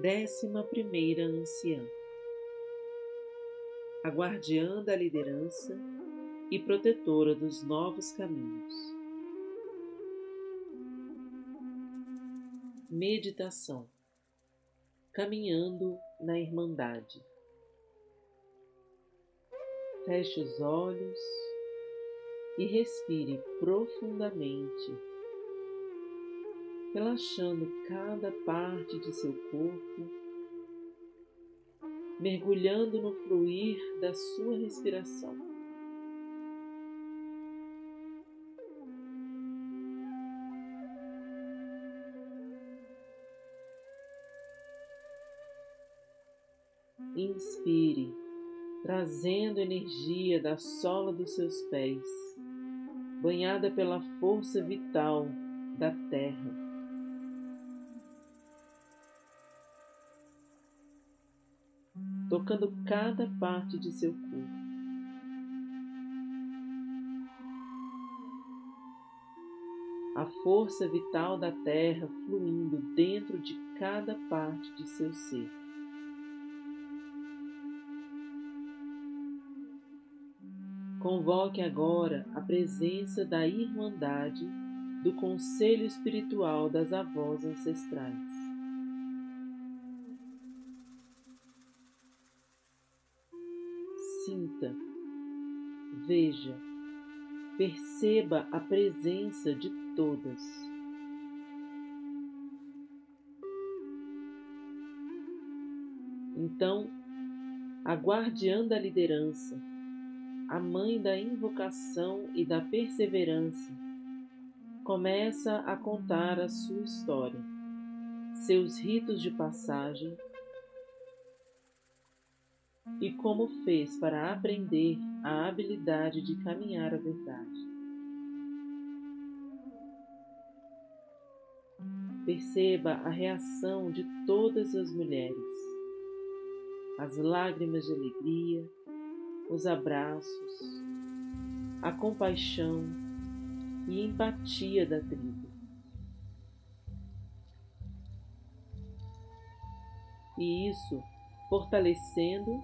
Décima primeira anciã, a guardiã da liderança e protetora dos novos caminhos. Meditação Caminhando na Irmandade. Feche os olhos e respire profundamente, relaxando cada parte de seu corpo, mergulhando no fluir da sua respiração. Inspire trazendo energia da sola dos seus pés, banhada pela força vital da terra. Tocando cada parte de seu corpo. A força vital da terra fluindo dentro de cada parte de seu ser. Convoque agora a presença da Irmandade do Conselho Espiritual das Avós Ancestrais. Sinta, veja, perceba a presença de todas. Então, a guardiã da liderança, a mãe da invocação e da perseverança, começa a contar a sua história, seus ritos de passagem e como fez para aprender a habilidade de caminhar a verdade. Perceba a reação de todas as mulheres, as lágrimas de alegria, os abraços, a compaixão e empatia da tribo. E isso fortalecendo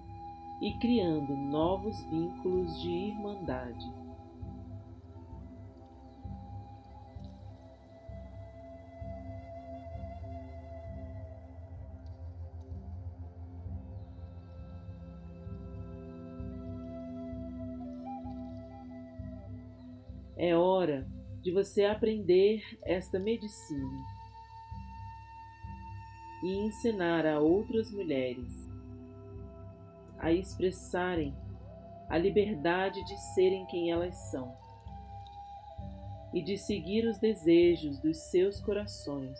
e criando novos vínculos de irmandade. É hora de você aprender esta medicina e ensinar a outras mulheres a expressarem a liberdade de serem quem elas são e de seguir os desejos dos seus corações,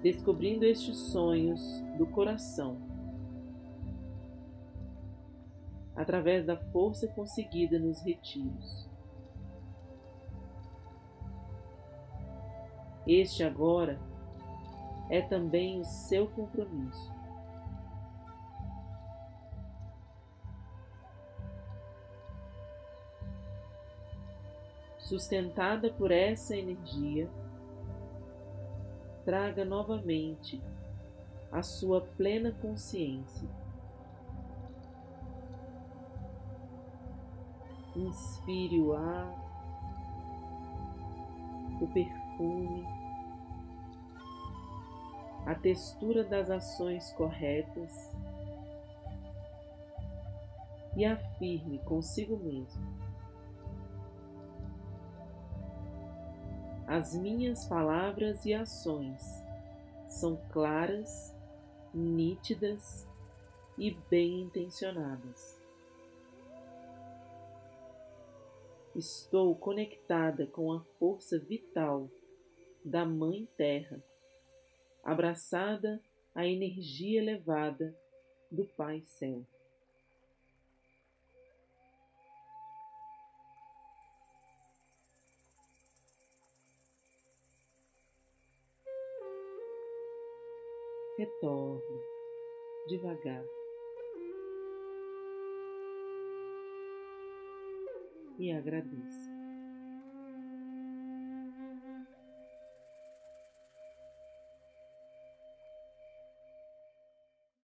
descobrindo estes sonhos do coração através da força conseguida nos retiros. Este agora é também o seu compromisso. Sustentada por essa energia, traga novamente a sua plena consciência Inspire o ar, o perfume, a textura das ações corretas e afirme consigo mesmo. As minhas palavras e ações são claras, nítidas e bem intencionadas. Estou conectada com a força vital da Mãe Terra, abraçada à energia elevada do Pai Céu. Retorne devagar. e agradeça.